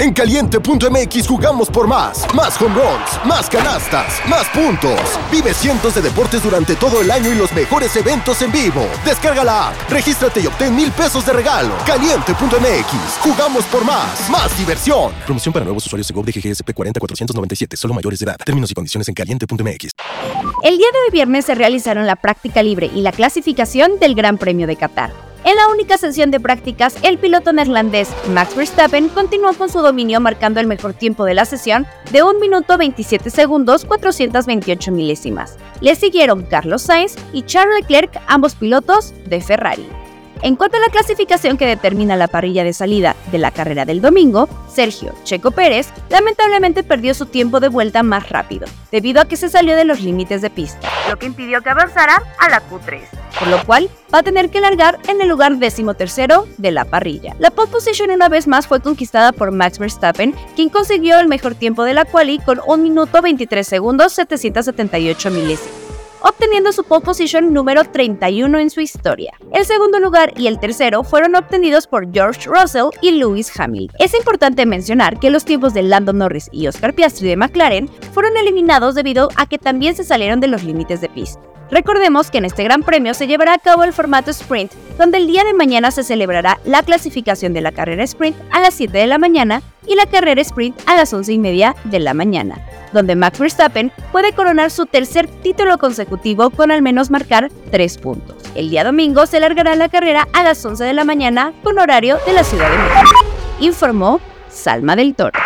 En caliente.mx jugamos por más. Más home runs, más canastas, más puntos. Vive cientos de deportes durante todo el año y los mejores eventos en vivo. Descarga la app, regístrate y obtén mil pesos de regalo. Caliente.mx, jugamos por más. Más diversión. Promoción para nuevos usuarios de GOV de GGSP 40497, solo mayores de edad. Términos y condiciones en caliente.mx. El día de hoy viernes se realizaron la práctica libre y la clasificación del Gran Premio de Qatar. En la única sesión de prácticas, el piloto neerlandés Max Verstappen continuó con su dominio marcando el mejor tiempo de la sesión de 1 minuto 27 segundos 428 milésimas. Le siguieron Carlos Sainz y Charles Leclerc, ambos pilotos de Ferrari. En cuanto a la clasificación que determina la parrilla de salida de la carrera del domingo, Sergio Checo Pérez lamentablemente perdió su tiempo de vuelta más rápido, debido a que se salió de los límites de pista, lo que impidió que avanzara a la Q3, por lo cual va a tener que largar en el lugar decimotercero de la parrilla. La pole position una vez más fue conquistada por Max Verstappen, quien consiguió el mejor tiempo de la quali con 1 minuto 23 segundos 778 milésimas obteniendo su pole position número 31 en su historia. El segundo lugar y el tercero fueron obtenidos por George Russell y Lewis Hamilton. Es importante mencionar que los tiempos de Lando Norris y Oscar Piastri de McLaren fueron eliminados debido a que también se salieron de los límites de pista. Recordemos que en este Gran Premio se llevará a cabo el formato sprint, donde el día de mañana se celebrará la clasificación de la carrera sprint a las 7 de la mañana y la carrera sprint a las 11 y media de la mañana, donde Max Verstappen puede coronar su tercer título consecutivo con al menos marcar 3 puntos. El día domingo se largará la carrera a las 11 de la mañana con horario de la Ciudad de México. Informó Salma del Toro.